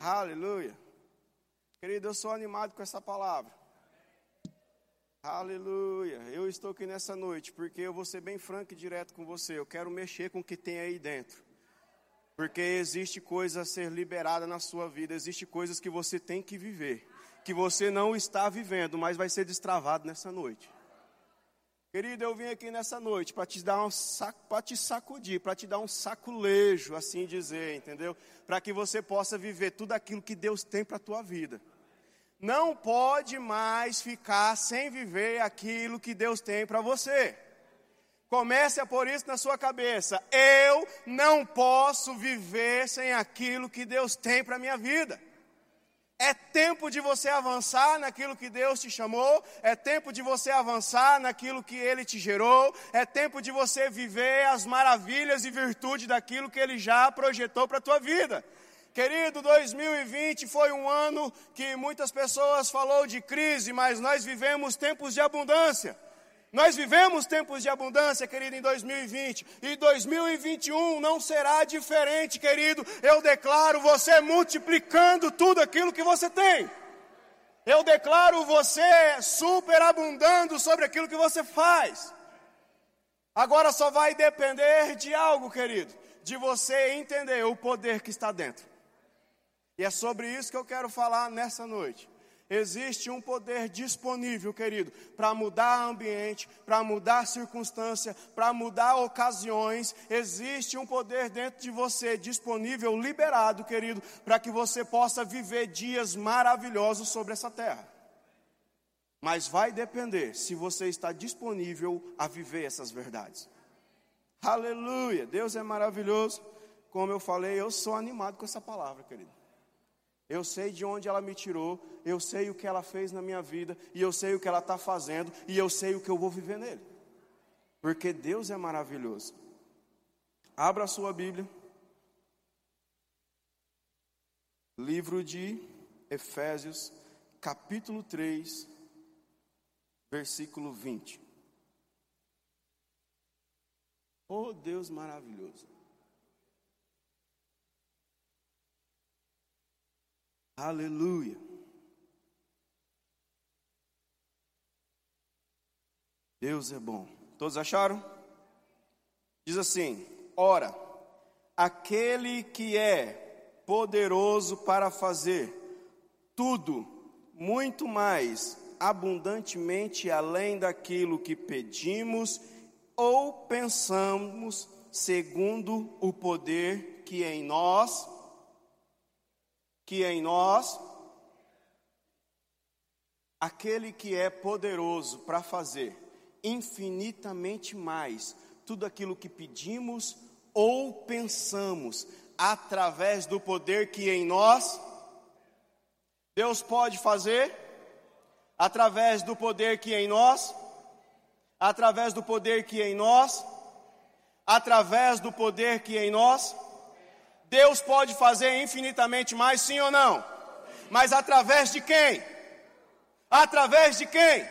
Aleluia. Querido, eu sou animado com essa palavra. Aleluia. Eu estou aqui nessa noite porque eu vou ser bem franco e direto com você. Eu quero mexer com o que tem aí dentro. Porque existe coisa a ser liberada na sua vida, existe coisas que você tem que viver, que você não está vivendo, mas vai ser destravado nessa noite. Querido, eu vim aqui nessa noite para te dar um saco, para te sacudir, para te dar um saculejo, assim dizer, entendeu? Para que você possa viver tudo aquilo que Deus tem para a tua vida. Não pode mais ficar sem viver aquilo que Deus tem para você. Comece a pôr isso na sua cabeça. Eu não posso viver sem aquilo que Deus tem para a minha vida. É tempo de você avançar naquilo que Deus te chamou, é tempo de você avançar naquilo que Ele te gerou, é tempo de você viver as maravilhas e virtudes daquilo que Ele já projetou para a tua vida. Querido, 2020 foi um ano que muitas pessoas falou de crise, mas nós vivemos tempos de abundância. Nós vivemos tempos de abundância, querido, em 2020, e 2021 não será diferente, querido. Eu declaro você multiplicando tudo aquilo que você tem. Eu declaro você superabundando sobre aquilo que você faz. Agora só vai depender de algo, querido, de você entender o poder que está dentro. E é sobre isso que eu quero falar nessa noite. Existe um poder disponível, querido, para mudar ambiente, para mudar circunstância, para mudar ocasiões. Existe um poder dentro de você disponível, liberado, querido, para que você possa viver dias maravilhosos sobre essa terra. Mas vai depender se você está disponível a viver essas verdades. Aleluia! Deus é maravilhoso. Como eu falei, eu sou animado com essa palavra, querido. Eu sei de onde ela me tirou, eu sei o que ela fez na minha vida, e eu sei o que ela está fazendo, e eu sei o que eu vou viver nele. Porque Deus é maravilhoso. Abra a sua Bíblia. Livro de Efésios, capítulo 3, versículo 20. Oh Deus maravilhoso. Aleluia. Deus é bom. Todos acharam? Diz assim: Ora, aquele que é poderoso para fazer tudo muito mais abundantemente além daquilo que pedimos ou pensamos, segundo o poder que em nós que em nós, aquele que é poderoso para fazer infinitamente mais tudo aquilo que pedimos ou pensamos, através do poder que em nós, Deus pode fazer, através do poder que em nós, através do poder que em nós, através do poder que em nós, Deus pode fazer infinitamente mais, sim ou não? Mas através de quem? Através de quem?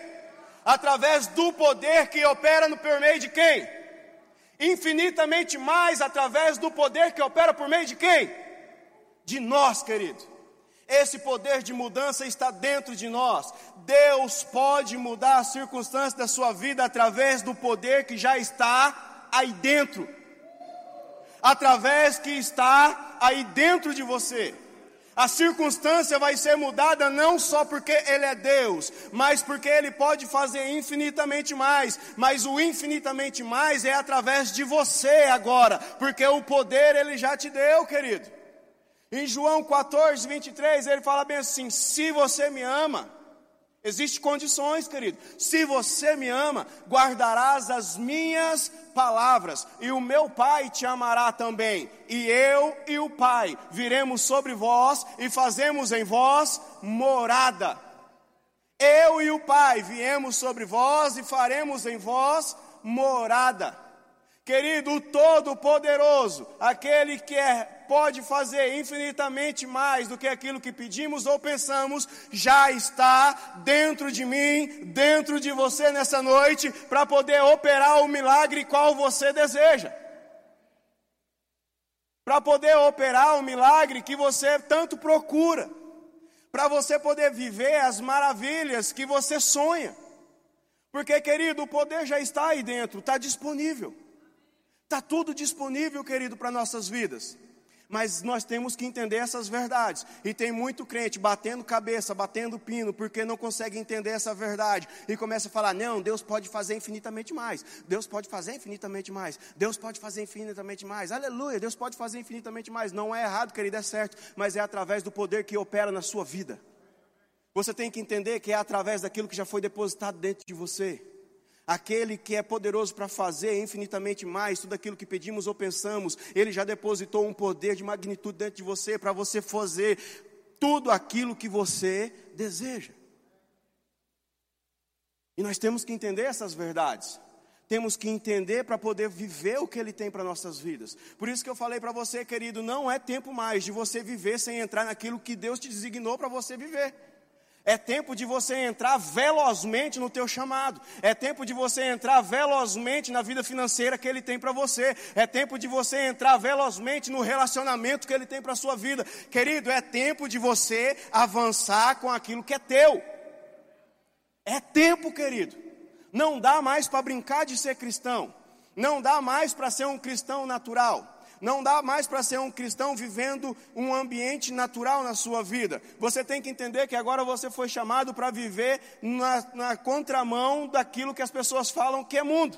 Através do poder que opera no por meio de quem? Infinitamente mais através do poder que opera por meio de quem? De nós, querido. Esse poder de mudança está dentro de nós. Deus pode mudar as circunstâncias da sua vida através do poder que já está aí dentro através que está aí dentro de você. A circunstância vai ser mudada não só porque Ele é Deus, mas porque Ele pode fazer infinitamente mais. Mas o infinitamente mais é através de você agora, porque o poder Ele já te deu, querido. Em João 14, 23, ele fala bem assim: Se você me ama, Existem condições, querido. Se você me ama, guardarás as minhas palavras, e o meu Pai te amará também. E eu e o Pai viremos sobre vós e fazemos em vós morada. Eu e o Pai viemos sobre vós e faremos em vós morada. Querido, o Todo-Poderoso, aquele que é, pode fazer infinitamente mais do que aquilo que pedimos ou pensamos, já está dentro de mim, dentro de você nessa noite, para poder operar o milagre qual você deseja. para poder operar o milagre que você tanto procura, para você poder viver as maravilhas que você sonha. Porque, querido, o poder já está aí dentro, está disponível. Está tudo disponível, querido, para nossas vidas. Mas nós temos que entender essas verdades. E tem muito crente batendo cabeça, batendo pino, porque não consegue entender essa verdade. E começa a falar: não, Deus pode fazer infinitamente mais. Deus pode fazer infinitamente mais. Deus pode fazer infinitamente mais. Aleluia, Deus pode fazer infinitamente mais. Não é errado, querido, é certo. Mas é através do poder que opera na sua vida. Você tem que entender que é através daquilo que já foi depositado dentro de você aquele que é poderoso para fazer infinitamente mais tudo aquilo que pedimos ou pensamos, ele já depositou um poder de magnitude dentro de você para você fazer tudo aquilo que você deseja. E nós temos que entender essas verdades. Temos que entender para poder viver o que Ele tem para nossas vidas. Por isso que eu falei para você, querido, não é tempo mais de você viver sem entrar naquilo que Deus te designou para você viver. É tempo de você entrar velozmente no teu chamado. É tempo de você entrar velozmente na vida financeira que ele tem para você. É tempo de você entrar velozmente no relacionamento que ele tem para a sua vida. Querido, é tempo de você avançar com aquilo que é teu. É tempo, querido. Não dá mais para brincar de ser cristão. Não dá mais para ser um cristão natural. Não dá mais para ser um cristão vivendo um ambiente natural na sua vida. Você tem que entender que agora você foi chamado para viver na, na contramão daquilo que as pessoas falam que é mundo.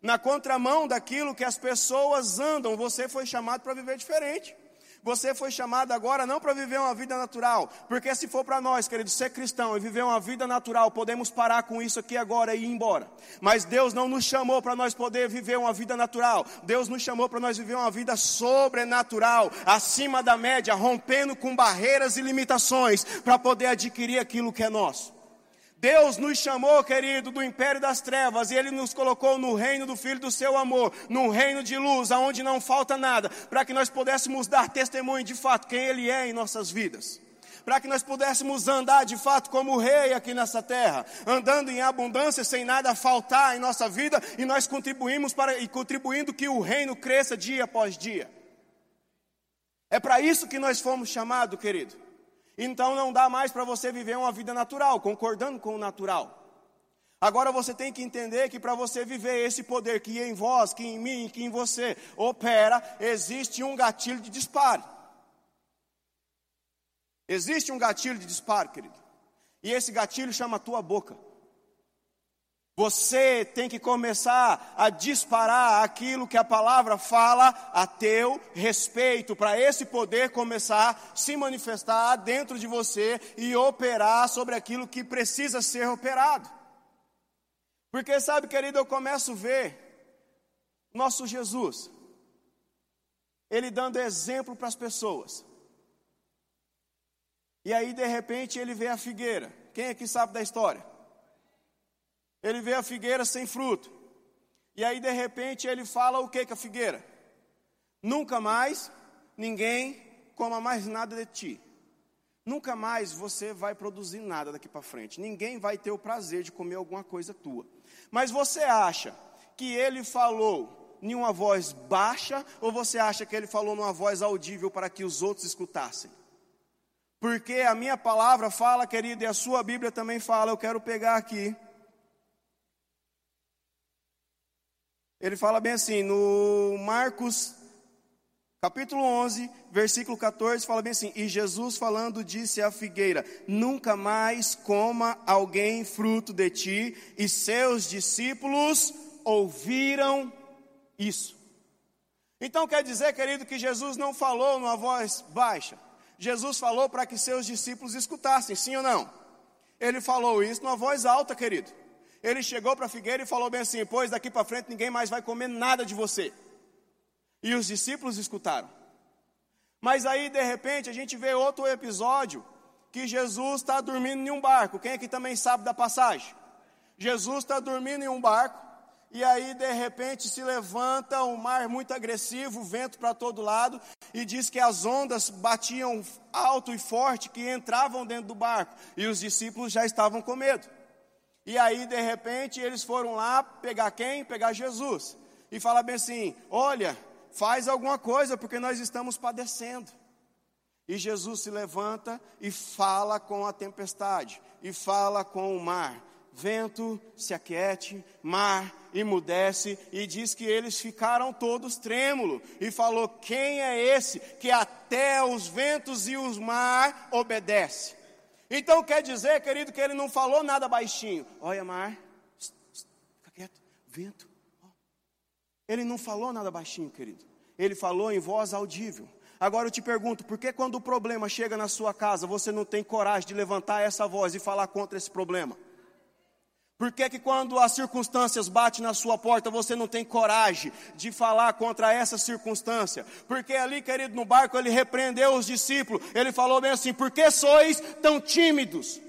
Na contramão daquilo que as pessoas andam. Você foi chamado para viver diferente. Você foi chamado agora não para viver uma vida natural, porque se for para nós, querido, ser cristão e viver uma vida natural, podemos parar com isso aqui agora e ir embora. Mas Deus não nos chamou para nós poder viver uma vida natural. Deus nos chamou para nós viver uma vida sobrenatural, acima da média, rompendo com barreiras e limitações para poder adquirir aquilo que é nosso. Deus nos chamou, querido, do império das trevas e Ele nos colocou no reino do Filho do Seu amor, num reino de luz, aonde não falta nada, para que nós pudéssemos dar testemunho de fato quem Ele é em nossas vidas. Para que nós pudéssemos andar de fato como rei aqui nessa terra, andando em abundância, sem nada faltar em nossa vida, e nós contribuímos para e contribuindo que o reino cresça dia após dia. É para isso que nós fomos chamados, querido. Então não dá mais para você viver uma vida natural, concordando com o natural. Agora você tem que entender que para você viver esse poder que em vós, que em mim, que em você opera, existe um gatilho de disparo. Existe um gatilho de disparo, querido. E esse gatilho chama a tua boca. Você tem que começar a disparar aquilo que a palavra fala a teu respeito, para esse poder começar a se manifestar dentro de você e operar sobre aquilo que precisa ser operado. Porque sabe, querido, eu começo a ver nosso Jesus, ele dando exemplo para as pessoas. E aí, de repente, ele vê a figueira. Quem aqui sabe da história? Ele vê a figueira sem fruto. E aí, de repente, ele fala o que com a figueira? Nunca mais ninguém coma mais nada de ti. Nunca mais você vai produzir nada daqui para frente. Ninguém vai ter o prazer de comer alguma coisa tua. Mas você acha que ele falou em uma voz baixa ou você acha que ele falou numa voz audível para que os outros escutassem? Porque a minha palavra fala, querido, e a sua Bíblia também fala, eu quero pegar aqui. Ele fala bem assim, no Marcos capítulo 11, versículo 14, fala bem assim: E Jesus falando disse à figueira: Nunca mais coma alguém fruto de ti. E seus discípulos ouviram isso. Então quer dizer, querido, que Jesus não falou numa voz baixa. Jesus falou para que seus discípulos escutassem, sim ou não? Ele falou isso numa voz alta, querido. Ele chegou para a figueira e falou bem assim: Pois daqui para frente ninguém mais vai comer nada de você. E os discípulos escutaram. Mas aí, de repente, a gente vê outro episódio que Jesus está dormindo em um barco. Quem aqui também sabe da passagem? Jesus está dormindo em um barco. E aí, de repente, se levanta um mar muito agressivo, vento para todo lado, e diz que as ondas batiam alto e forte, que entravam dentro do barco, e os discípulos já estavam com medo. E aí, de repente, eles foram lá pegar quem? Pegar Jesus. E falar bem assim: olha, faz alguma coisa, porque nós estamos padecendo. E Jesus se levanta e fala com a tempestade, e fala com o mar. Vento se aquiete, mar emudece, e diz que eles ficaram todos trêmulos. E falou: Quem é esse que até os ventos e os mar obedece? Então quer dizer, querido, que ele não falou nada baixinho. Olha, mar, fica quieto, vento. Ele não falou nada baixinho, querido. Ele falou em voz audível. Agora eu te pergunto, por que quando o problema chega na sua casa, você não tem coragem de levantar essa voz e falar contra esse problema? Por que, que quando as circunstâncias batem na sua porta, você não tem coragem de falar contra essa circunstância? Porque ali, querido, no barco, ele repreendeu os discípulos. Ele falou bem assim: por que sois tão tímidos?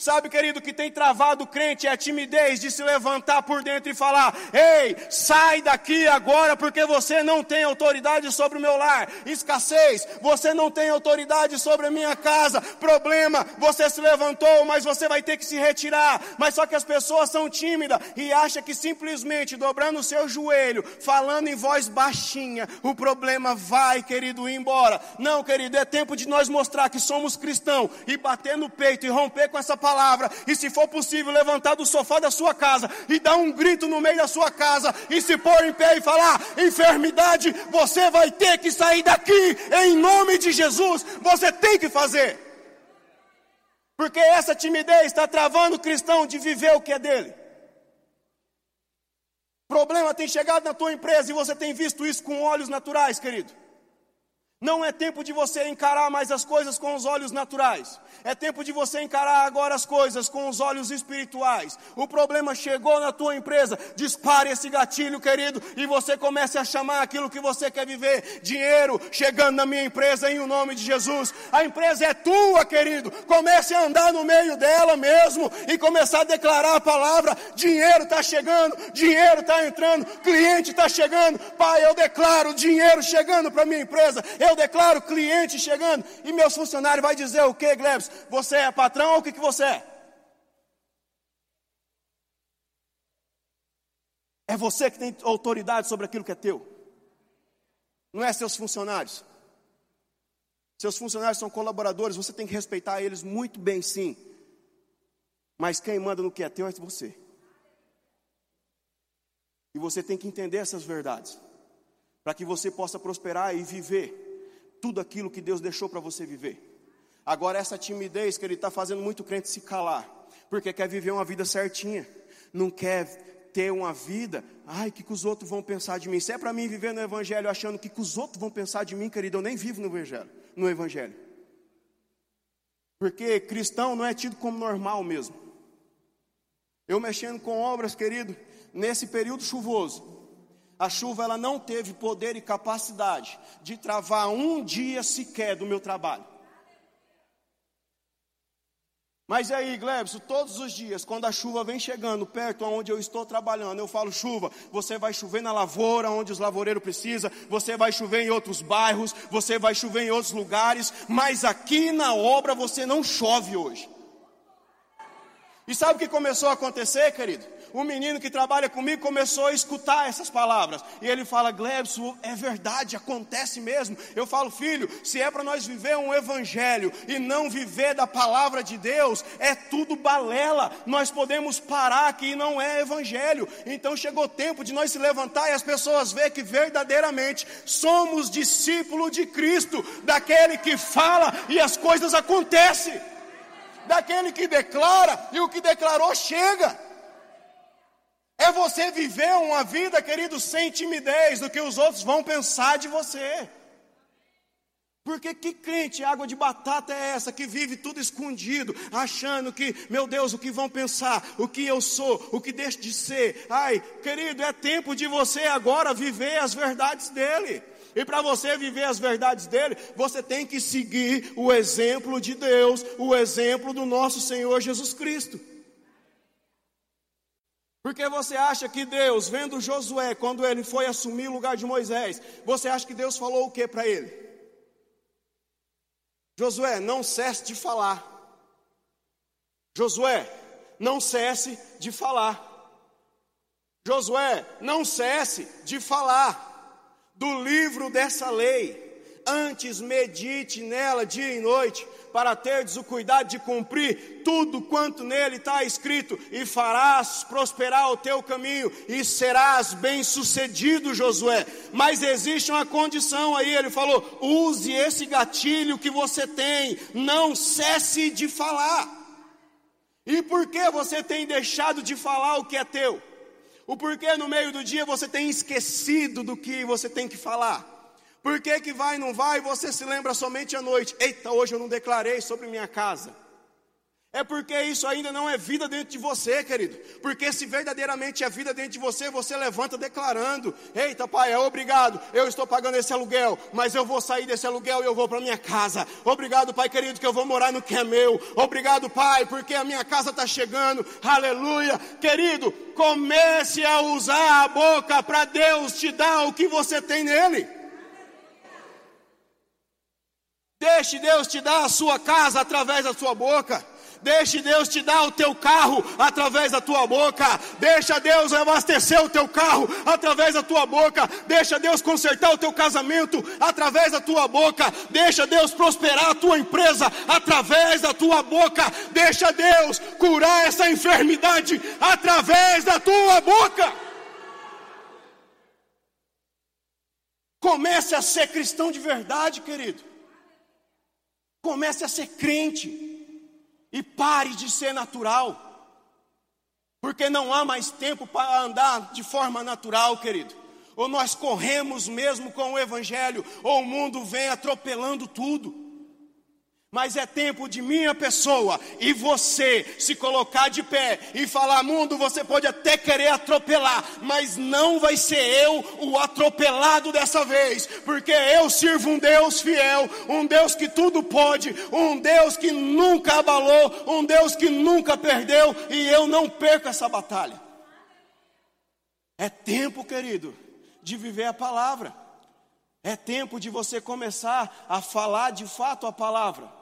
Sabe, querido, que tem travado o crente é a timidez de se levantar por dentro e falar: Ei, sai daqui agora, porque você não tem autoridade sobre o meu lar. Escassez, você não tem autoridade sobre a minha casa. Problema, você se levantou, mas você vai ter que se retirar. Mas só que as pessoas são tímidas e acham que simplesmente dobrando o seu joelho, falando em voz baixinha, o problema vai, querido, ir embora. Não, querido, é tempo de nós mostrar que somos cristãos e bater no peito e romper com essa palavra palavra, e se for possível, levantar do sofá da sua casa e dar um grito no meio da sua casa e se pôr em pé e falar: enfermidade, você vai ter que sair daqui, em nome de Jesus, você tem que fazer. Porque essa timidez está travando o cristão de viver o que é dele. Problema tem chegado na tua empresa e você tem visto isso com olhos naturais, querido. Não é tempo de você encarar mais as coisas com os olhos naturais. É tempo de você encarar agora as coisas com os olhos espirituais. O problema chegou na tua empresa, dispare esse gatilho, querido, e você comece a chamar aquilo que você quer viver. Dinheiro chegando na minha empresa em o nome de Jesus. A empresa é tua, querido. Comece a andar no meio dela mesmo e começar a declarar a palavra: dinheiro está chegando, dinheiro está entrando, cliente está chegando. Pai, eu declaro dinheiro chegando para minha empresa. Eu eu declaro cliente chegando e meus funcionários vai dizer o que, Glebs? Você é patrão ou o que, que você é? É você que tem autoridade sobre aquilo que é teu. Não é seus funcionários. Seus funcionários são colaboradores, você tem que respeitar eles muito bem, sim. Mas quem manda no que é teu é você. E você tem que entender essas verdades, para que você possa prosperar e viver tudo aquilo que Deus deixou para você viver. Agora, essa timidez que ele está fazendo muito crente se calar, porque quer viver uma vida certinha, não quer ter uma vida, ai, que, que os outros vão pensar de mim? Se é para mim viver no Evangelho achando que, que os outros vão pensar de mim, querido, eu nem vivo no Evangelho. No evangelho. Porque cristão não é tido como normal mesmo. Eu mexendo com obras, querido, nesse período chuvoso, a chuva ela não teve poder e capacidade de travar um dia sequer do meu trabalho. Mas aí, Glebson, todos os dias, quando a chuva vem chegando perto aonde eu estou trabalhando, eu falo: chuva, você vai chover na lavoura onde os lavoureiros precisam, você vai chover em outros bairros, você vai chover em outros lugares, mas aqui na obra você não chove hoje. E sabe o que começou a acontecer, querido? Um menino que trabalha comigo começou a escutar essas palavras. E ele fala: Glebson, é verdade, acontece mesmo. Eu falo, filho, se é para nós viver um evangelho e não viver da palavra de Deus, é tudo balela. Nós podemos parar aqui e não é evangelho. Então chegou o tempo de nós se levantar e as pessoas ver que verdadeiramente somos discípulos de Cristo, daquele que fala e as coisas acontecem daquele que declara e o que declarou chega. É você viver uma vida, querido, sem timidez do que os outros vão pensar de você. Porque que crente água de batata é essa que vive tudo escondido, achando que, meu Deus, o que vão pensar, o que eu sou, o que deixo de ser. Ai, querido, é tempo de você agora viver as verdades dele. E para você viver as verdades dele, você tem que seguir o exemplo de Deus, o exemplo do nosso Senhor Jesus Cristo. Porque você acha que Deus, vendo Josué, quando ele foi assumir o lugar de Moisés, você acha que Deus falou o que para ele? Josué, não cesse de falar. Josué, não cesse de falar. Josué, não cesse de falar. do livro dessa lei. Antes medite nela dia e noite, para teres o cuidado de cumprir tudo quanto nele está escrito, e farás prosperar o teu caminho, e serás bem-sucedido, Josué. Mas existe uma condição aí, ele falou: use esse gatilho que você tem, não cesse de falar. E por que você tem deixado de falar o que é teu? O porquê no meio do dia você tem esquecido do que você tem que falar? Por que, que vai e não vai você se lembra somente à noite? Eita, hoje eu não declarei sobre minha casa. É porque isso ainda não é vida dentro de você, querido. Porque se verdadeiramente é vida dentro de você, você levanta declarando: Eita, pai, é obrigado, eu estou pagando esse aluguel, mas eu vou sair desse aluguel e eu vou para minha casa. Obrigado, pai querido, que eu vou morar no que é meu. Obrigado, pai, porque a minha casa está chegando. Aleluia. Querido, comece a usar a boca para Deus te dar o que você tem nele. Deixe Deus te dar a sua casa através da sua boca. Deixe Deus te dar o teu carro através da tua boca. Deixa Deus abastecer o teu carro através da tua boca. Deixa Deus consertar o teu casamento através da tua boca. Deixa Deus prosperar a tua empresa através da tua boca. Deixa Deus curar essa enfermidade através da tua boca. Comece a ser cristão de verdade, querido. Comece a ser crente. E pare de ser natural. Porque não há mais tempo para andar de forma natural, querido. Ou nós corremos mesmo com o Evangelho, ou o mundo vem atropelando tudo. Mas é tempo de minha pessoa e você se colocar de pé e falar: mundo, você pode até querer atropelar, mas não vai ser eu o atropelado dessa vez, porque eu sirvo um Deus fiel, um Deus que tudo pode, um Deus que nunca abalou, um Deus que nunca perdeu e eu não perco essa batalha. É tempo, querido, de viver a palavra, é tempo de você começar a falar de fato a palavra.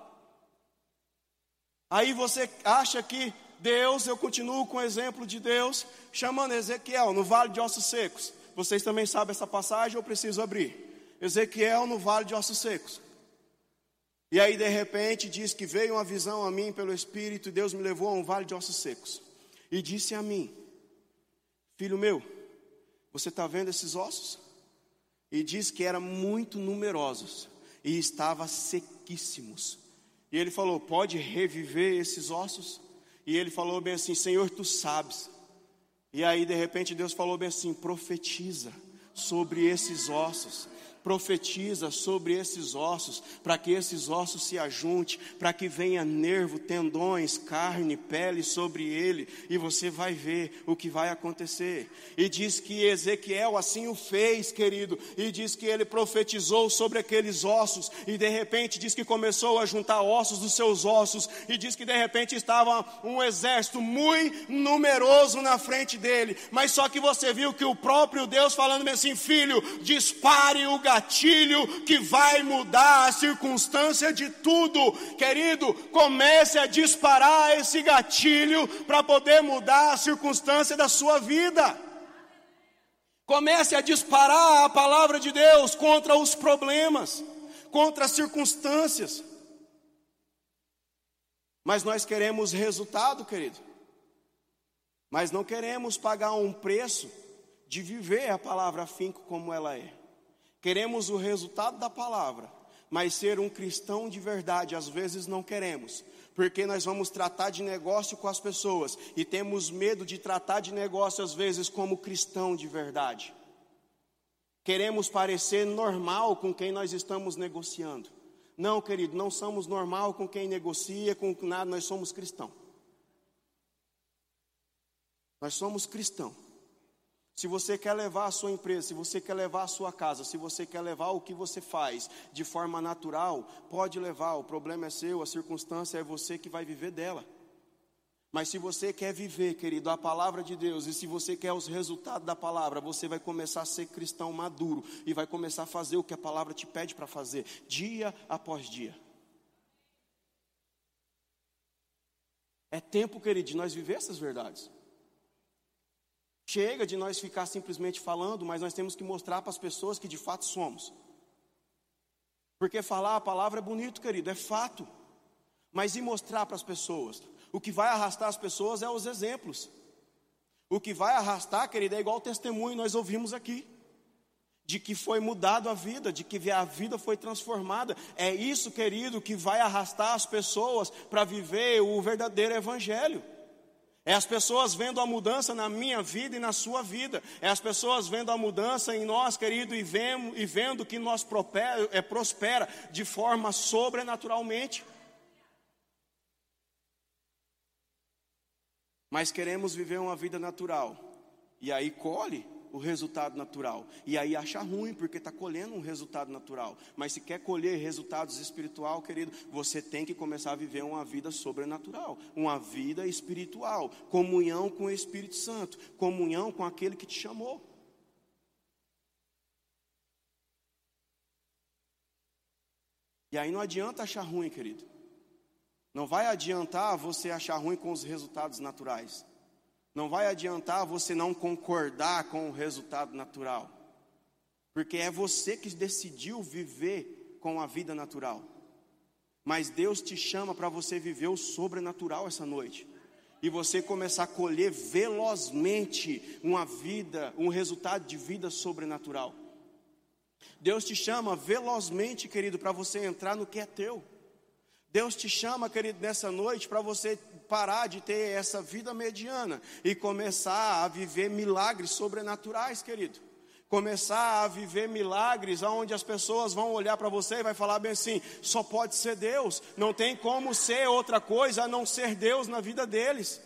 Aí você acha que Deus, eu continuo com o exemplo de Deus, chamando Ezequiel no vale de ossos secos. Vocês também sabem essa passagem, eu preciso abrir. Ezequiel no vale de ossos secos. E aí de repente diz que veio uma visão a mim pelo Espírito e Deus me levou a um vale de ossos secos. E disse a mim: Filho meu, você está vendo esses ossos? E diz que eram muito numerosos e estavam sequíssimos. E ele falou: Pode reviver esses ossos? E ele falou bem assim: Senhor, tu sabes. E aí, de repente, Deus falou bem assim: Profetiza sobre esses ossos profetiza sobre esses ossos, para que esses ossos se ajuntem, para que venha nervo, tendões, carne, pele sobre ele, e você vai ver o que vai acontecer. E diz que Ezequiel assim o fez, querido, e diz que ele profetizou sobre aqueles ossos, e de repente diz que começou a juntar ossos dos seus ossos, e diz que de repente estava um exército muito numeroso na frente dele, mas só que você viu que o próprio Deus falando assim, filho, dispare o gatilho gatilho que vai mudar a circunstância de tudo. Querido, comece a disparar esse gatilho para poder mudar a circunstância da sua vida. Comece a disparar a palavra de Deus contra os problemas, contra as circunstâncias. Mas nós queremos resultado, querido. Mas não queremos pagar um preço de viver a palavra afinco como ela é. Queremos o resultado da palavra, mas ser um cristão de verdade às vezes não queremos, porque nós vamos tratar de negócio com as pessoas e temos medo de tratar de negócio às vezes como cristão de verdade. Queremos parecer normal com quem nós estamos negociando. Não, querido, não somos normal com quem negocia, com nada, nós somos cristão. Nós somos cristão. Se você quer levar a sua empresa, se você quer levar a sua casa, se você quer levar o que você faz de forma natural, pode levar, o problema é seu, a circunstância é você que vai viver dela. Mas se você quer viver, querido, a palavra de Deus, e se você quer os resultados da palavra, você vai começar a ser cristão maduro e vai começar a fazer o que a palavra te pede para fazer, dia após dia. É tempo, querido, de nós viver essas verdades. Chega de nós ficar simplesmente falando, mas nós temos que mostrar para as pessoas que de fato somos. Porque falar a palavra é bonito, querido, é fato. Mas e mostrar para as pessoas? O que vai arrastar as pessoas é os exemplos. O que vai arrastar, querido, é igual o testemunho nós ouvimos aqui. De que foi mudado a vida, de que a vida foi transformada. É isso, querido, que vai arrastar as pessoas para viver o verdadeiro evangelho. É as pessoas vendo a mudança na minha vida e na sua vida. É as pessoas vendo a mudança em nós, querido, e vendo, e vendo que nós prospera, é, prospera de forma sobrenaturalmente. Mas queremos viver uma vida natural. E aí colhe o resultado natural. E aí acha ruim, porque está colhendo um resultado natural. Mas se quer colher resultados espiritual, querido, você tem que começar a viver uma vida sobrenatural, uma vida espiritual, comunhão com o Espírito Santo, comunhão com aquele que te chamou. E aí não adianta achar ruim, querido. Não vai adiantar você achar ruim com os resultados naturais. Não vai adiantar você não concordar com o resultado natural, porque é você que decidiu viver com a vida natural. Mas Deus te chama para você viver o sobrenatural essa noite. E você começar a colher velozmente uma vida, um resultado de vida sobrenatural. Deus te chama velozmente, querido, para você entrar no que é teu. Deus te chama, querido, nessa noite para você parar de ter essa vida mediana e começar a viver milagres sobrenaturais, querido. Começar a viver milagres onde as pessoas vão olhar para você e vai falar bem assim: só pode ser Deus, não tem como ser outra coisa a não ser Deus na vida deles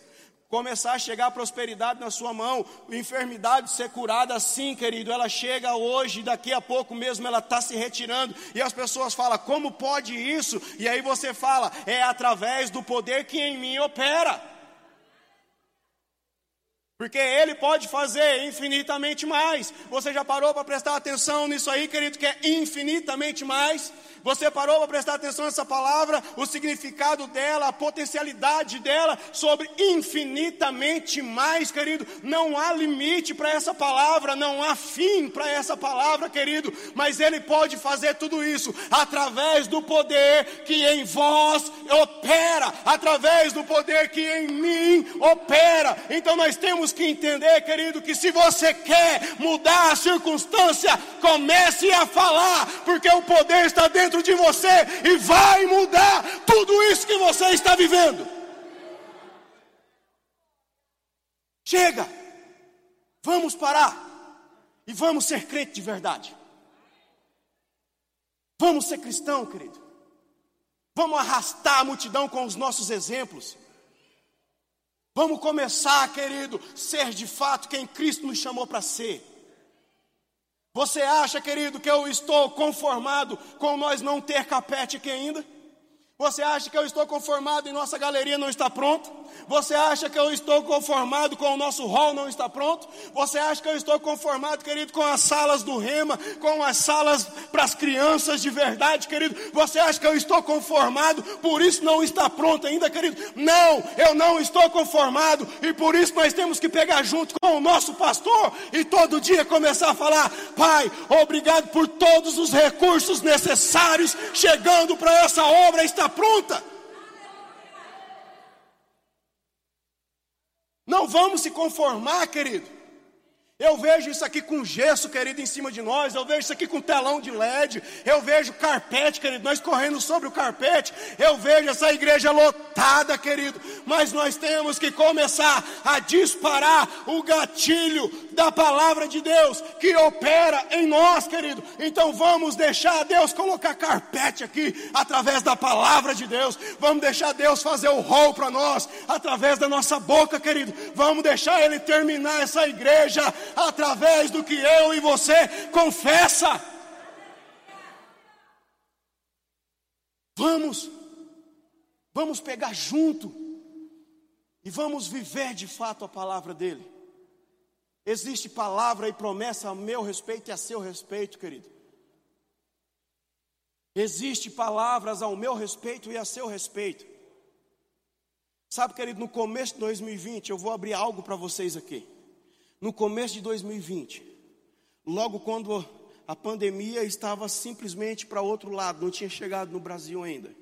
começar a chegar a prosperidade na sua mão, enfermidade ser curada assim, querido, ela chega hoje, daqui a pouco mesmo ela está se retirando, e as pessoas falam, como pode isso? E aí você fala, é através do poder que em mim opera. Porque Ele pode fazer infinitamente mais. Você já parou para prestar atenção nisso aí, querido, que é infinitamente mais? Você parou para prestar atenção nessa palavra, o significado dela, a potencialidade dela sobre infinitamente mais, querido. Não há limite para essa palavra, não há fim para essa palavra, querido. Mas Ele pode fazer tudo isso através do poder que em vós opera, através do poder que em mim opera. Então nós temos que entender, querido, que se você quer mudar a circunstância, comece a falar, porque o poder está dentro de você e vai mudar tudo isso que você está vivendo. Chega, vamos parar e vamos ser crente de verdade. Vamos ser cristão, querido. Vamos arrastar a multidão com os nossos exemplos. Vamos começar, querido, ser de fato quem Cristo nos chamou para ser. Você acha, querido, que eu estou conformado com nós não ter capete aqui ainda? Você acha que eu estou conformado e nossa galeria não está pronta? Você acha que eu estou conformado com o nosso hall não está pronto? Você acha que eu estou conformado, querido, com as salas do rema, com as salas para as crianças de verdade, querido? Você acha que eu estou conformado, por isso não está pronto ainda, querido? Não, eu não estou conformado e por isso nós temos que pegar junto com o nosso pastor e todo dia começar a falar: Pai, obrigado por todos os recursos necessários chegando para essa obra estar pronta. Não vamos se conformar, querido. Eu vejo isso aqui com gesso, querido, em cima de nós. Eu vejo isso aqui com telão de LED. Eu vejo carpete, querido, nós correndo sobre o carpete. Eu vejo essa igreja lotada, querido. Mas nós temos que começar a disparar o gatilho da palavra de Deus que opera em nós, querido. Então vamos deixar Deus colocar carpete aqui através da palavra de Deus. Vamos deixar Deus fazer o rol para nós através da nossa boca, querido. Vamos deixar Ele terminar essa igreja através do que eu e você confessa. Vamos, vamos pegar junto e vamos viver de fato a palavra dele. Existe palavra e promessa a meu respeito e a seu respeito, querido. Existe palavras ao meu respeito e a seu respeito. Sabe, querido, no começo de 2020 eu vou abrir algo para vocês aqui. no começo de 2020, logo quando a pandemia estava simplesmente para outro lado, não tinha chegado no Brasil ainda.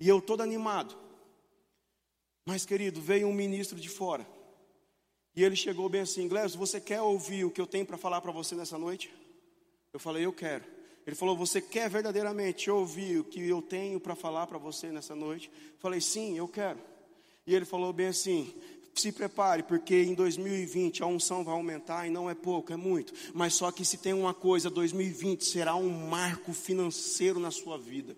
E eu todo animado. Mas, querido, veio um ministro de fora. E ele chegou bem assim: Gleison, você quer ouvir o que eu tenho para falar para você nessa noite? Eu falei: Eu quero. Ele falou: Você quer verdadeiramente ouvir o que eu tenho para falar para você nessa noite? Eu falei: Sim, eu quero. E ele falou bem assim: se prepare, porque em 2020 a unção vai aumentar e não é pouco, é muito. Mas só que se tem uma coisa, 2020 será um marco financeiro na sua vida.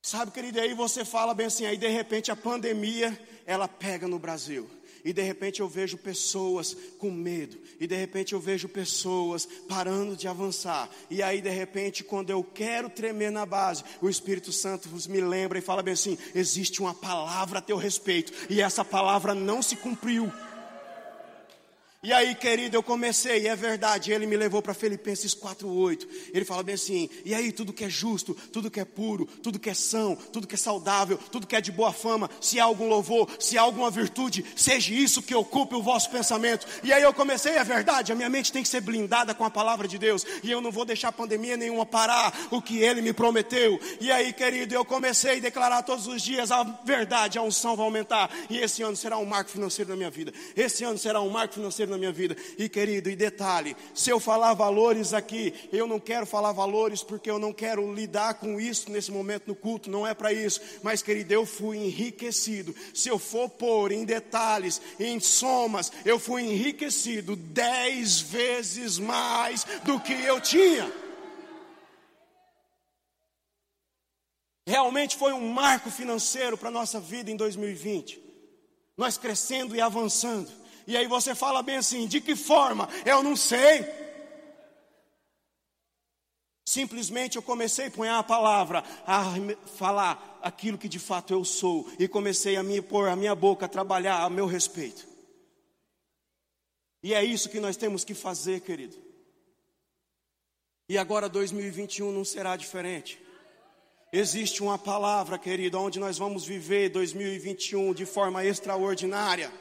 Sabe, querido, aí você fala bem assim, aí de repente a pandemia, ela pega no Brasil. E de repente eu vejo pessoas com medo, e de repente eu vejo pessoas parando de avançar. E aí de repente, quando eu quero tremer na base, o Espírito Santo me lembra e fala bem assim: existe uma palavra a teu respeito, e essa palavra não se cumpriu. E aí, querido, eu comecei, e é verdade, ele me levou para Filipenses 4:8. Ele fala bem assim: "E aí, tudo que é justo, tudo que é puro, tudo que é são, tudo que é saudável, tudo que é de boa fama, se há algum louvor, se há alguma virtude, seja isso que ocupe o vosso pensamento". E aí eu comecei, é verdade, a minha mente tem que ser blindada com a palavra de Deus, e eu não vou deixar pandemia nenhuma parar o que ele me prometeu. E aí, querido, eu comecei a declarar todos os dias a verdade, a unção vai aumentar, e esse ano será um marco financeiro na minha vida. Esse ano será um marco financeiro na minha vida. E querido, e detalhe: se eu falar valores aqui, eu não quero falar valores porque eu não quero lidar com isso nesse momento no culto, não é para isso. Mas, querido, eu fui enriquecido. Se eu for pôr em detalhes, em somas, eu fui enriquecido dez vezes mais do que eu tinha. Realmente foi um marco financeiro para a nossa vida em 2020. Nós crescendo e avançando. E aí você fala bem assim: de que forma? Eu não sei. Simplesmente eu comecei a pôr a palavra, a falar aquilo que de fato eu sou, e comecei a me pôr a minha boca a trabalhar a meu respeito. E é isso que nós temos que fazer, querido. E agora 2021 não será diferente. Existe uma palavra, querido, onde nós vamos viver 2021 de forma extraordinária.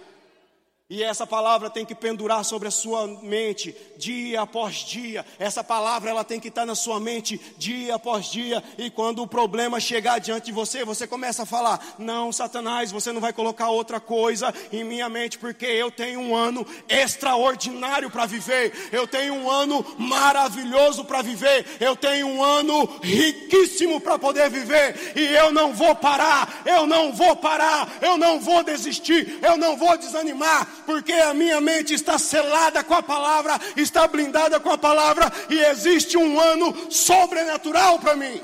E essa palavra tem que pendurar sobre a sua mente dia após dia. Essa palavra ela tem que estar na sua mente dia após dia. E quando o problema chegar diante de você, você começa a falar: Não, Satanás, você não vai colocar outra coisa em minha mente, porque eu tenho um ano extraordinário para viver. Eu tenho um ano maravilhoso para viver. Eu tenho um ano riquíssimo para poder viver. E eu não vou parar. Eu não vou parar. Eu não vou desistir. Eu não vou desanimar porque a minha mente está selada com a palavra, está blindada com a palavra, e existe um ano sobrenatural para mim.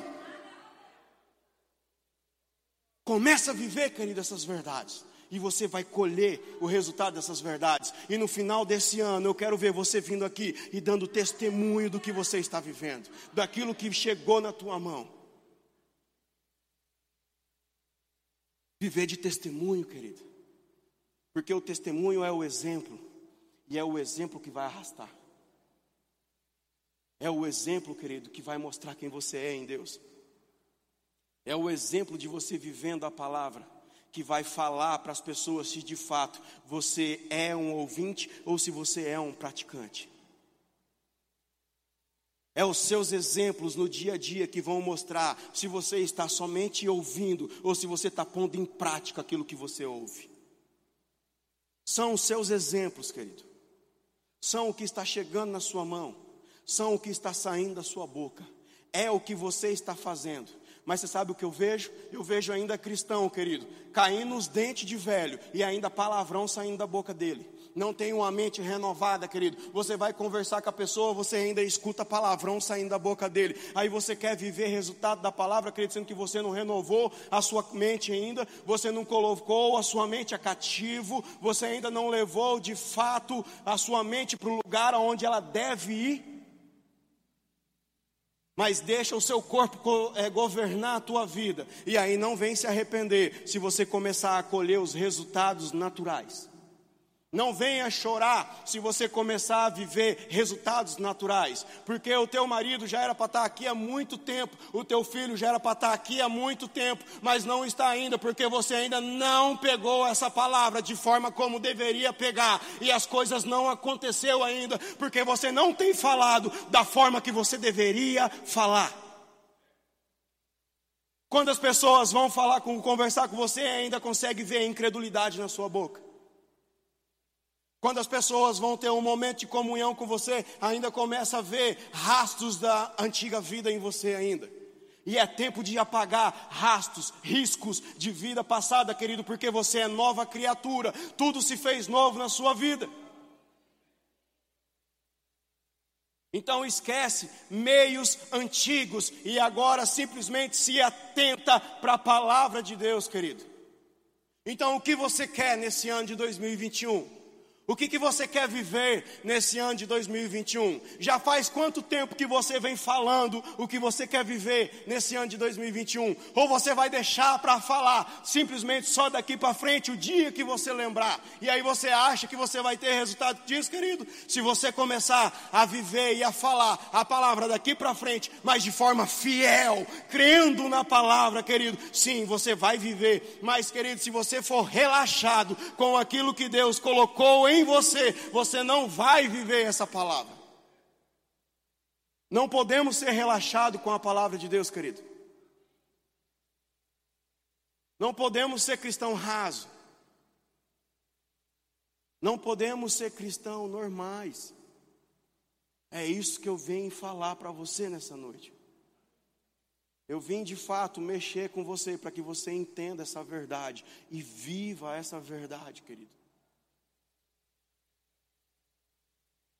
Começa a viver, querido, essas verdades. E você vai colher o resultado dessas verdades. E no final desse ano, eu quero ver você vindo aqui e dando testemunho do que você está vivendo, daquilo que chegou na tua mão. Viver de testemunho, querido. Porque o testemunho é o exemplo, e é o exemplo que vai arrastar. É o exemplo, querido, que vai mostrar quem você é em Deus. É o exemplo de você vivendo a palavra, que vai falar para as pessoas se de fato você é um ouvinte ou se você é um praticante. É os seus exemplos no dia a dia que vão mostrar se você está somente ouvindo ou se você está pondo em prática aquilo que você ouve. São os seus exemplos, querido. São o que está chegando na sua mão. São o que está saindo da sua boca. É o que você está fazendo. Mas você sabe o que eu vejo? Eu vejo ainda cristão, querido, caindo os dentes de velho e ainda palavrão saindo da boca dele não tem uma mente renovada, querido. Você vai conversar com a pessoa, você ainda escuta palavrão saindo da boca dele. Aí você quer viver resultado da palavra, querido, que você não renovou a sua mente ainda, você não colocou a sua mente a cativo, você ainda não levou de fato a sua mente para o lugar onde ela deve ir. Mas deixa o seu corpo é, governar a tua vida. E aí não vem se arrepender se você começar a colher os resultados naturais. Não venha chorar se você começar a viver resultados naturais, porque o teu marido já era para estar aqui há muito tempo, o teu filho já era para estar aqui há muito tempo, mas não está ainda, porque você ainda não pegou essa palavra de forma como deveria pegar, e as coisas não aconteceu ainda, porque você não tem falado da forma que você deveria falar. Quando as pessoas vão falar com conversar com você, ainda consegue ver a incredulidade na sua boca. Quando as pessoas vão ter um momento de comunhão com você, ainda começa a ver rastros da antiga vida em você ainda. E é tempo de apagar rastros, riscos de vida passada, querido, porque você é nova criatura. Tudo se fez novo na sua vida. Então esquece meios antigos e agora simplesmente se atenta para a palavra de Deus, querido. Então o que você quer nesse ano de 2021? O que, que você quer viver nesse ano de 2021? Já faz quanto tempo que você vem falando o que você quer viver nesse ano de 2021? Ou você vai deixar para falar simplesmente só daqui para frente o dia que você lembrar? E aí você acha que você vai ter resultado disso, querido? Se você começar a viver e a falar a palavra daqui para frente, mas de forma fiel, crendo na palavra, querido, sim, você vai viver. Mas, querido, se você for relaxado com aquilo que Deus colocou em você, você não vai viver essa palavra. Não podemos ser relaxados com a palavra de Deus, querido. Não podemos ser cristão raso. Não podemos ser cristão normais. É isso que eu venho falar para você nessa noite. Eu vim de fato mexer com você para que você entenda essa verdade e viva essa verdade, querido.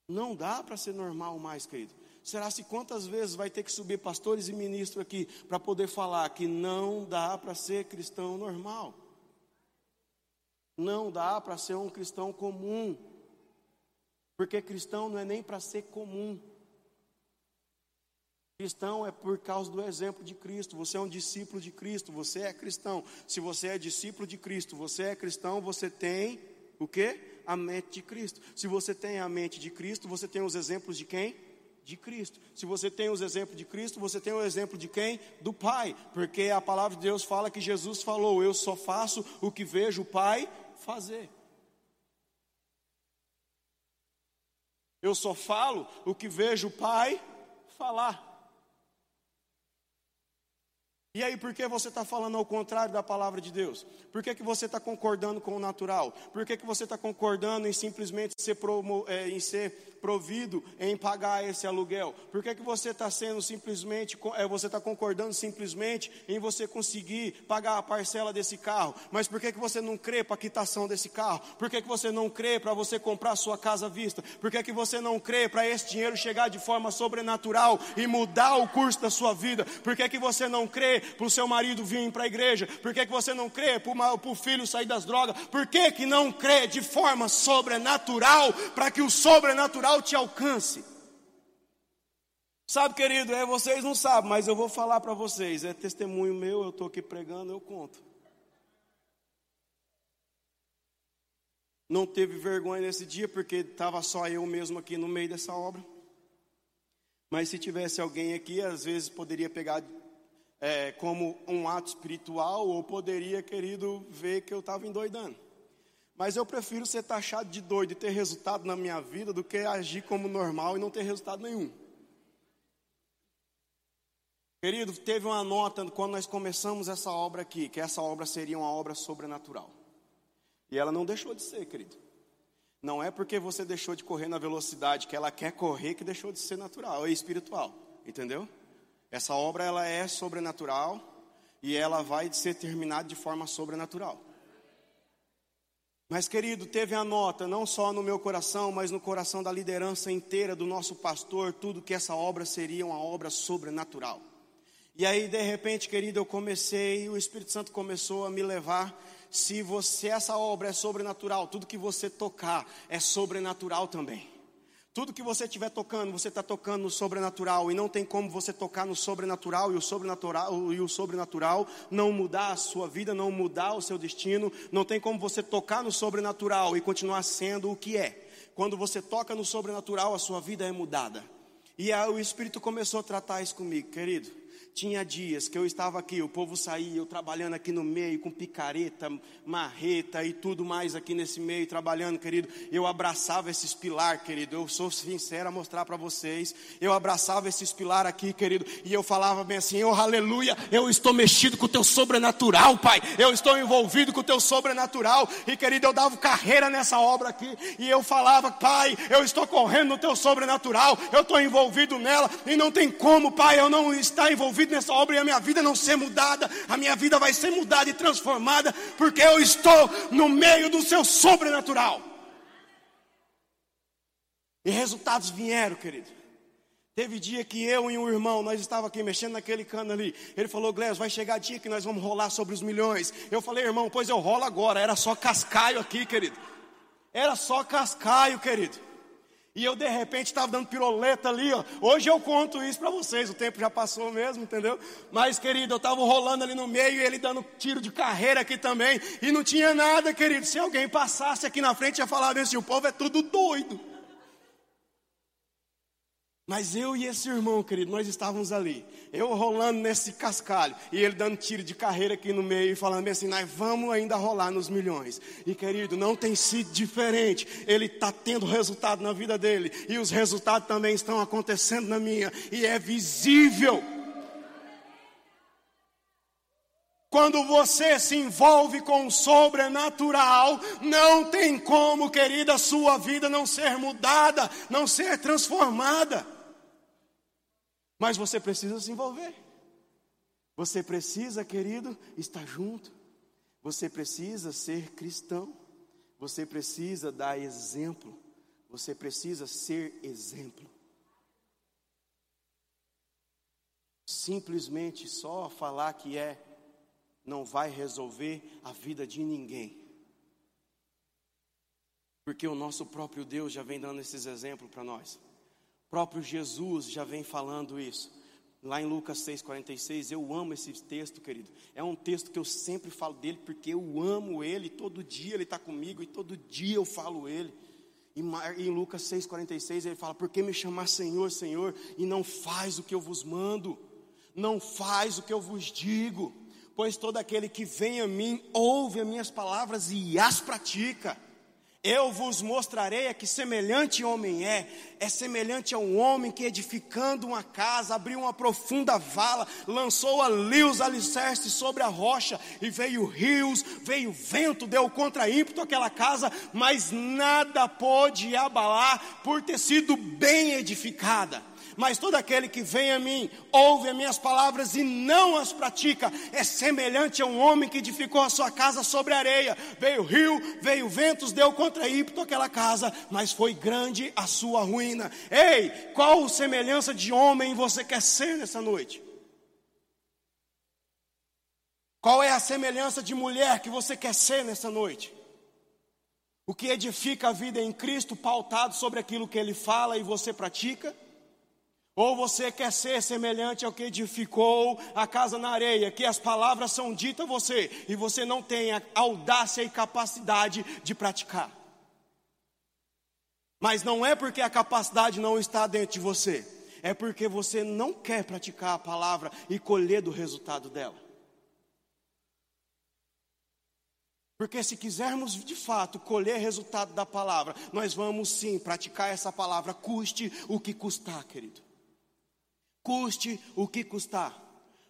Não dá para ser normal mais, querido. Será se quantas vezes vai ter que subir pastores e ministros aqui para poder falar que não dá para ser cristão normal? Não dá para ser um cristão comum. Porque cristão não é nem para ser comum. Cristão é por causa do exemplo de Cristo. Você é um discípulo de Cristo, você é cristão. Se você é discípulo de Cristo, você é cristão, você tem o quê? A mente de Cristo. Se você tem a mente de Cristo, você tem os exemplos de quem? De Cristo. Se você tem os exemplos de Cristo, você tem o exemplo de quem? Do Pai. Porque a palavra de Deus fala que Jesus falou: Eu só faço o que vejo o Pai fazer. Eu só falo o que vejo o Pai falar. E aí, por que você está falando ao contrário da palavra de Deus? Por que, que você está concordando com o natural? Por que, que você está concordando em simplesmente ser, promo, é, em ser provido em pagar esse aluguel? Por que, que você está sendo simplesmente, é, você está concordando simplesmente em você conseguir pagar a parcela desse carro? Mas por que, que você não crê para a quitação desse carro? Por que, que você não crê para você comprar sua casa à vista? Por que, que você não crê para esse dinheiro chegar de forma sobrenatural e mudar o curso da sua vida? Por que, que você não crê para o seu marido vir para a igreja? Por que, que você não crê para o filho sair das drogas? Por que, que não crê de forma sobrenatural para que o sobrenatural te alcance. Sabe, querido, é vocês não sabem, mas eu vou falar para vocês. É testemunho meu, eu estou aqui pregando, eu conto. Não teve vergonha nesse dia, porque estava só eu mesmo aqui no meio dessa obra. Mas se tivesse alguém aqui, às vezes poderia pegar é, como um ato espiritual, ou poderia, querido, ver que eu estava endoidando. Mas eu prefiro ser taxado de doido e ter resultado na minha vida do que agir como normal e não ter resultado nenhum. Querido, teve uma nota quando nós começamos essa obra aqui, que essa obra seria uma obra sobrenatural. E ela não deixou de ser, querido. Não é porque você deixou de correr na velocidade que ela quer correr que deixou de ser natural, é espiritual, entendeu? Essa obra ela é sobrenatural e ela vai ser terminada de forma sobrenatural. Mas, querido, teve a nota, não só no meu coração, mas no coração da liderança inteira, do nosso pastor, tudo que essa obra seria uma obra sobrenatural. E aí, de repente, querido, eu comecei, o Espírito Santo começou a me levar. Se você, essa obra é sobrenatural, tudo que você tocar é sobrenatural também. Tudo que você estiver tocando, você está tocando no sobrenatural e não tem como você tocar no sobrenatural e o sobrenatural e o sobrenatural não mudar a sua vida, não mudar o seu destino. Não tem como você tocar no sobrenatural e continuar sendo o que é. Quando você toca no sobrenatural, a sua vida é mudada. E aí o Espírito começou a tratar isso comigo, querido. Tinha dias que eu estava aqui, o povo saía, eu trabalhando aqui no meio, com picareta, marreta e tudo mais aqui nesse meio, trabalhando, querido. Eu abraçava esses pilar, querido. Eu sou sincero a mostrar para vocês. Eu abraçava esses pilar aqui, querido, e eu falava bem assim: oh, aleluia, eu estou mexido com o teu sobrenatural, Pai. Eu estou envolvido com o teu sobrenatural. E, querido, eu dava carreira nessa obra aqui, e eu falava: Pai, eu estou correndo no teu sobrenatural, eu estou envolvido nela, e não tem como, Pai, eu não estar envolvido envolvido nessa obra e a minha vida não ser mudada, a minha vida vai ser mudada e transformada, porque eu estou no meio do seu sobrenatural. E resultados vieram, querido. Teve dia que eu e um irmão, nós estávamos aqui mexendo naquele cano ali. Ele falou, Gleus, vai chegar dia que nós vamos rolar sobre os milhões. Eu falei, irmão, pois eu rolo agora. Era só cascaio aqui, querido. Era só cascaio, querido. E eu de repente estava dando piroleta ali, ó. Hoje eu conto isso para vocês, o tempo já passou mesmo, entendeu? Mas, querido, eu estava rolando ali no meio e ele dando tiro de carreira aqui também. E não tinha nada, querido. Se alguém passasse aqui na frente, ia falar assim: o povo é tudo doido. Mas eu e esse irmão, querido, nós estávamos ali. Eu rolando nesse cascalho. E ele dando tiro de carreira aqui no meio e falando assim: nós vamos ainda rolar nos milhões. E querido, não tem sido diferente. Ele está tendo resultado na vida dele. E os resultados também estão acontecendo na minha. E é visível. Quando você se envolve com o sobrenatural, não tem como, querida, sua vida não ser mudada, não ser transformada. Mas você precisa se envolver. Você precisa, querido, estar junto. Você precisa ser cristão. Você precisa dar exemplo. Você precisa ser exemplo. Simplesmente só falar que é não vai resolver a vida de ninguém. Porque o nosso próprio Deus já vem dando esses exemplos para nós próprio Jesus já vem falando isso. Lá em Lucas 6,46, eu amo esse texto, querido. É um texto que eu sempre falo dele, porque eu amo ele, todo dia ele está comigo e todo dia eu falo ele. E em Lucas 6,46 ele fala: Por que me chamar Senhor, Senhor, e não faz o que eu vos mando, não faz o que eu vos digo, pois todo aquele que vem a mim ouve as minhas palavras e as pratica. Eu vos mostrarei a que semelhante homem é. É semelhante a um homem que, edificando uma casa, abriu uma profunda vala, lançou ali os alicerces sobre a rocha, e veio rios, veio vento, deu contra ímpeto aquela casa, mas nada pôde abalar por ter sido bem edificada. Mas todo aquele que vem a mim, ouve as minhas palavras e não as pratica, é semelhante a um homem que edificou a sua casa sobre areia. Veio rio, veio ventos, deu contra ímpeto aquela casa, mas foi grande a sua ruína. Ei, qual semelhança de homem você quer ser nessa noite? Qual é a semelhança de mulher que você quer ser nessa noite? O que edifica a vida em Cristo, pautado sobre aquilo que Ele fala e você pratica? Ou você quer ser semelhante ao que edificou a casa na areia, que as palavras são ditas a você e você não tem a audácia e capacidade de praticar. Mas não é porque a capacidade não está dentro de você, é porque você não quer praticar a palavra e colher do resultado dela. Porque se quisermos de fato colher resultado da palavra, nós vamos sim praticar essa palavra, custe o que custar, querido custe o que custar.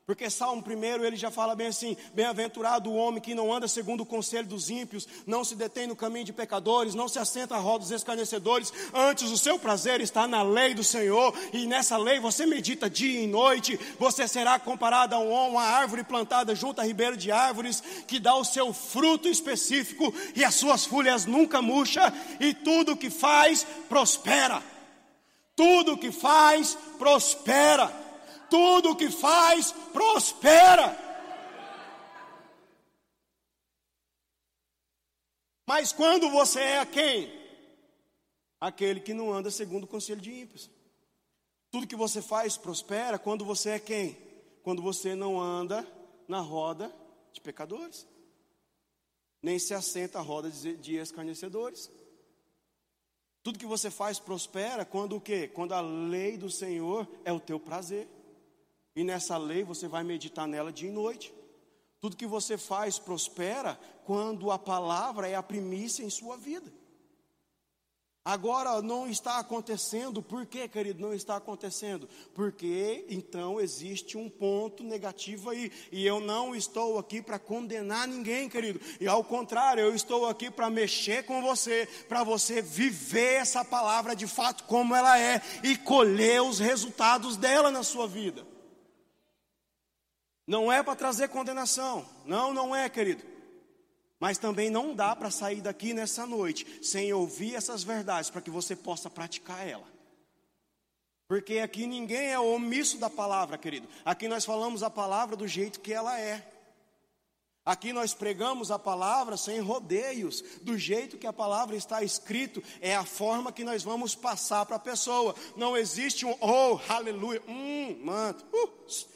Porque Salmo primeiro ele já fala bem assim: Bem-aventurado o homem que não anda segundo o conselho dos ímpios, não se detém no caminho de pecadores, não se assenta à roda dos escarnecedores, antes o seu prazer está na lei do Senhor, e nessa lei você medita dia e noite. Você será comparado a uma árvore plantada junto a ribeiro de árvores, que dá o seu fruto específico, e as suas folhas nunca murcham, e tudo que faz prospera. Tudo que faz, prospera. Tudo que faz, prospera. Mas quando você é quem? aquele que não anda segundo o conselho de ímpios. Tudo que você faz prospera quando você é quem? Quando você não anda na roda de pecadores, nem se assenta à roda de escarnecedores. Tudo que você faz prospera quando o quê? Quando a lei do Senhor é o teu prazer. E nessa lei você vai meditar nela dia e noite. Tudo que você faz prospera quando a palavra é a primícia em sua vida. Agora não está acontecendo, por que, querido, não está acontecendo? Porque então existe um ponto negativo aí, e eu não estou aqui para condenar ninguém, querido, e ao contrário, eu estou aqui para mexer com você, para você viver essa palavra de fato como ela é e colher os resultados dela na sua vida. Não é para trazer condenação, não, não é, querido. Mas também não dá para sair daqui nessa noite sem ouvir essas verdades para que você possa praticar ela. Porque aqui ninguém é omisso da palavra, querido. Aqui nós falamos a palavra do jeito que ela é. Aqui nós pregamos a palavra sem rodeios, do jeito que a palavra está escrito, é a forma que nós vamos passar para a pessoa. Não existe um oh, aleluia, hum, manto, uh,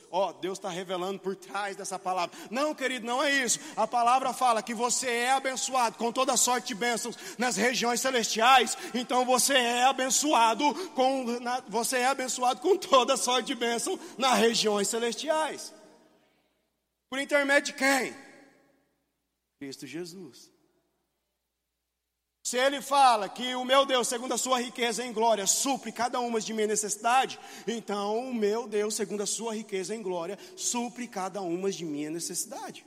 ó, oh, Deus está revelando por trás dessa palavra. Não, querido, não é isso. A palavra fala que você é abençoado com toda sorte de bênçãos nas regiões celestiais. Então você é abençoado com, na, você é abençoado com toda sorte de bênção nas regiões celestiais. Por intermédio de quem? Cristo Jesus. Se ele fala que o meu Deus, segundo a sua riqueza em glória, supre cada uma de minha necessidade, então o meu Deus, segundo a sua riqueza em glória, supre cada uma de minha necessidade.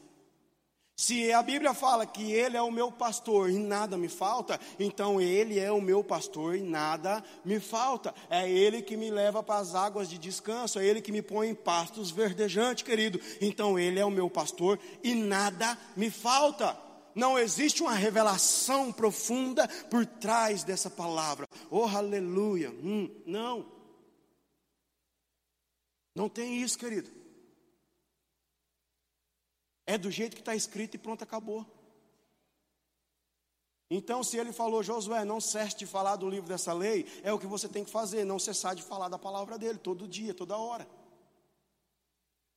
Se a Bíblia fala que Ele é o meu pastor e nada me falta, então Ele é o meu pastor e nada me falta. É Ele que me leva para as águas de descanso, é Ele que me põe em pastos verdejantes, querido. Então Ele é o meu pastor e nada me falta não existe uma revelação profunda por trás dessa palavra. Oh, aleluia. Hum, não. Não tem isso, querido. É do jeito que está escrito e pronto, acabou. Então, se ele falou, Josué, não cesse de falar do livro dessa lei, é o que você tem que fazer, não cessar de falar da palavra dele, todo dia, toda hora.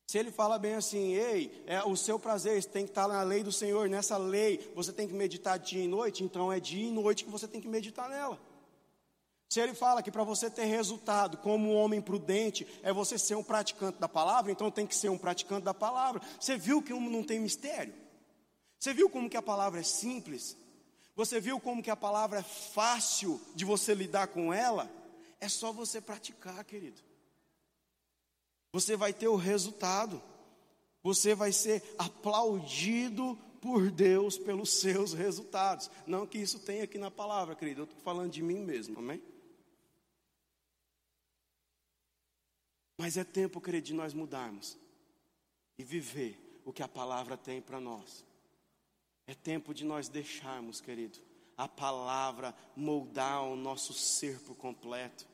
Se ele fala bem assim, ei, é, o seu prazer tem que estar na lei do Senhor, nessa lei você tem que meditar dia e noite, então é dia e noite que você tem que meditar nela. Se ele fala que para você ter resultado como um homem prudente é você ser um praticante da palavra, então tem que ser um praticante da palavra. Você viu que não tem mistério? Você viu como que a palavra é simples? Você viu como que a palavra é fácil de você lidar com ela? É só você praticar, querido você vai ter o resultado. Você vai ser aplaudido por Deus pelos seus resultados. Não que isso tenha aqui na palavra, querido. Eu estou falando de mim mesmo, amém? Mas é tempo, querido, de nós mudarmos e viver o que a palavra tem para nós. É tempo de nós deixarmos, querido, a palavra moldar o nosso ser por completo.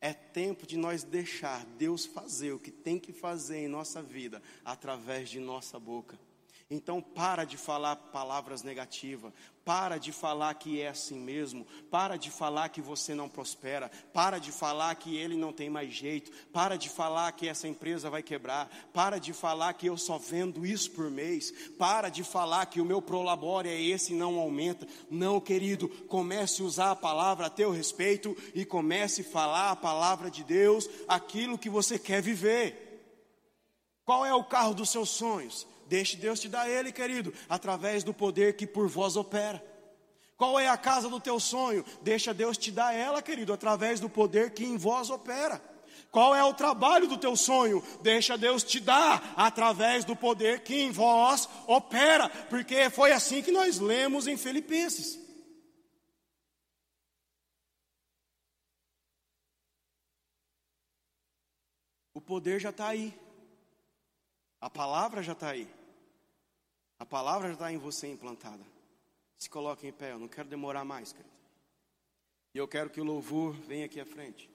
É tempo de nós deixar Deus fazer o que tem que fazer em nossa vida através de nossa boca. Então para de falar palavras negativas, para de falar que é assim mesmo, para de falar que você não prospera, para de falar que ele não tem mais jeito, para de falar que essa empresa vai quebrar, para de falar que eu só vendo isso por mês, para de falar que o meu prolabore é esse e não aumenta. Não, querido, comece a usar a palavra a teu respeito e comece a falar a palavra de Deus, aquilo que você quer viver. Qual é o carro dos seus sonhos? Deixe Deus te dar ele, querido, através do poder que por vós opera. Qual é a casa do teu sonho? Deixa Deus te dar ela, querido, através do poder que em vós opera. Qual é o trabalho do teu sonho? Deixa Deus te dar através do poder que em vós opera, porque foi assim que nós lemos em Filipenses. O poder já está aí, a palavra já está aí. A palavra já está em você implantada. Se coloque em pé, eu não quero demorar mais, querido. E eu quero que o louvor venha aqui à frente.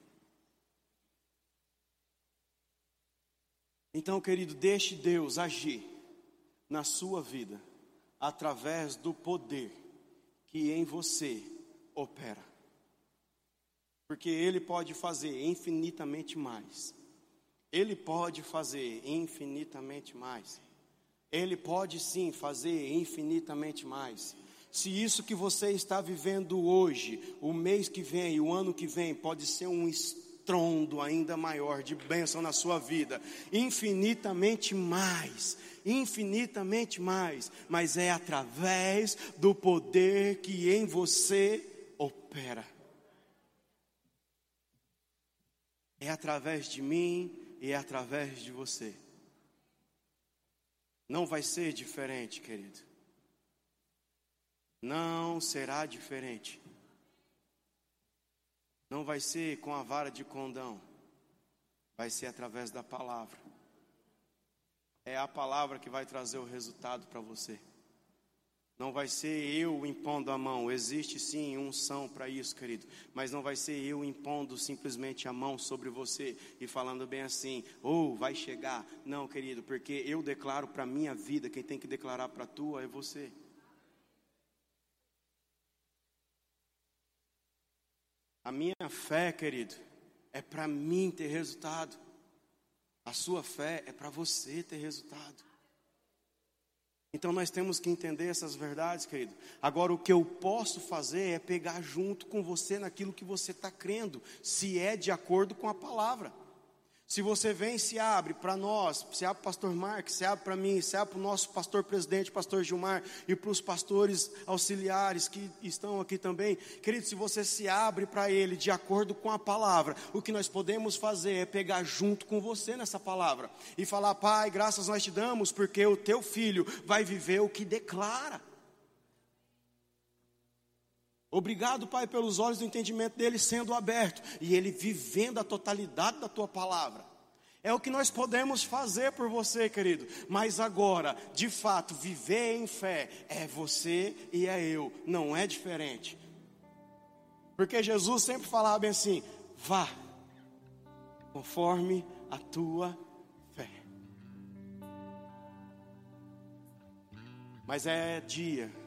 Então, querido, deixe Deus agir na sua vida através do poder que em você opera. Porque Ele pode fazer infinitamente mais. Ele pode fazer infinitamente mais. Ele pode sim fazer infinitamente mais. Se isso que você está vivendo hoje, o mês que vem, o ano que vem, pode ser um estrondo ainda maior de bênção na sua vida, infinitamente mais, infinitamente mais, mas é através do poder que em você opera. É através de mim e é através de você. Não vai ser diferente, querido. Não será diferente. Não vai ser com a vara de condão. Vai ser através da palavra. É a palavra que vai trazer o resultado para você. Não vai ser eu impondo a mão, existe sim unção para isso, querido, mas não vai ser eu impondo simplesmente a mão sobre você e falando bem assim, ou oh, vai chegar. Não, querido, porque eu declaro para a minha vida, quem tem que declarar para a tua é você. A minha fé, querido, é para mim ter resultado. A sua fé é para você ter resultado. Então nós temos que entender essas verdades, querido. Agora, o que eu posso fazer é pegar junto com você naquilo que você está crendo, se é de acordo com a palavra. Se você vem se abre para nós, se abre para o pastor Marcos, se abre para mim, se abre para o nosso pastor presidente, pastor Gilmar, e para os pastores auxiliares que estão aqui também, querido, se você se abre para ele de acordo com a palavra, o que nós podemos fazer é pegar junto com você nessa palavra e falar, Pai, graças nós te damos, porque o teu filho vai viver o que declara. Obrigado, Pai, pelos olhos do entendimento dele sendo aberto e ele vivendo a totalidade da tua palavra. É o que nós podemos fazer por você, querido. Mas agora, de fato, viver em fé é você e é eu, não é diferente. Porque Jesus sempre falava bem assim: vá, conforme a tua fé. Mas é dia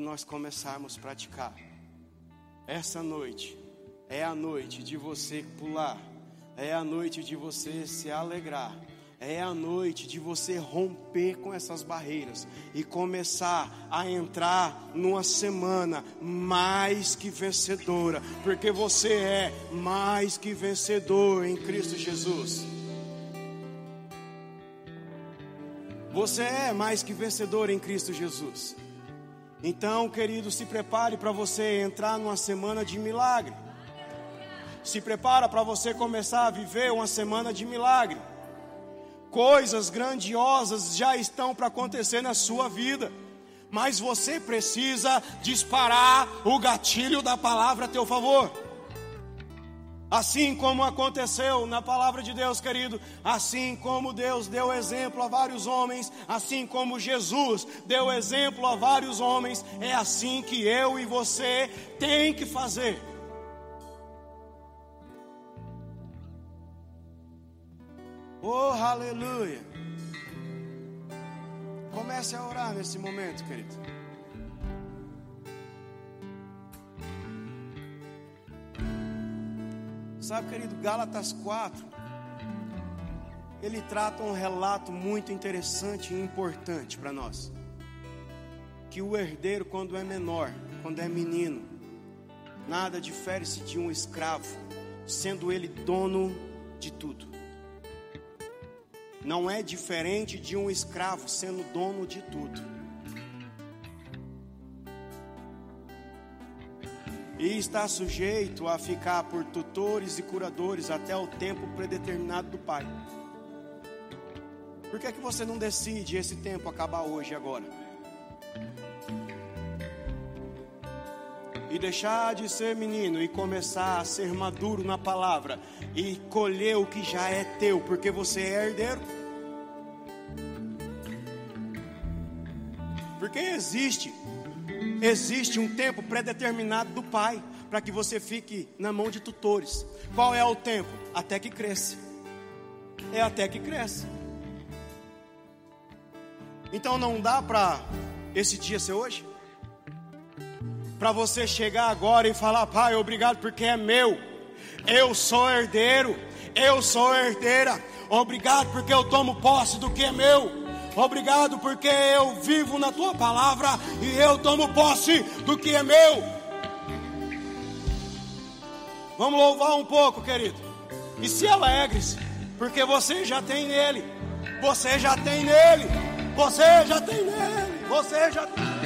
de nós começarmos a praticar. Essa noite é a noite de você pular, é a noite de você se alegrar, é a noite de você romper com essas barreiras e começar a entrar numa semana mais que vencedora, porque você é mais que vencedor em Cristo Jesus. Você é mais que vencedor em Cristo Jesus. Então, querido, se prepare para você entrar numa semana de milagre. Se prepara para você começar a viver uma semana de milagre. Coisas grandiosas já estão para acontecer na sua vida. Mas você precisa disparar o gatilho da palavra a teu favor. Assim como aconteceu na palavra de Deus, querido, assim como Deus deu exemplo a vários homens, assim como Jesus deu exemplo a vários homens, é assim que eu e você tem que fazer. Oh, aleluia! Comece a orar nesse momento, querido. Sabe, querido, Gálatas 4, ele trata um relato muito interessante e importante para nós. Que o herdeiro, quando é menor, quando é menino, nada difere-se de um escravo, sendo ele dono de tudo. Não é diferente de um escravo sendo dono de tudo. E está sujeito a ficar por tutores e curadores até o tempo predeterminado do Pai. Por que, é que você não decide esse tempo acabar hoje e agora? E deixar de ser menino e começar a ser maduro na palavra e colher o que já é teu, porque você é herdeiro. Porque existe Existe um tempo predeterminado do Pai para que você fique na mão de tutores. Qual é o tempo? Até que cresce. É até que cresce. Então não dá para esse dia ser hoje? para você chegar agora e falar: Pai, obrigado porque é meu. Eu sou herdeiro, eu sou herdeira. Obrigado porque eu tomo posse do que é meu. Obrigado porque eu vivo na tua palavra e eu tomo posse do que é meu. Vamos louvar um pouco, querido. E se alegre-se, porque você já tem nele. Você já tem nele. Você já tem nele. Você já tem.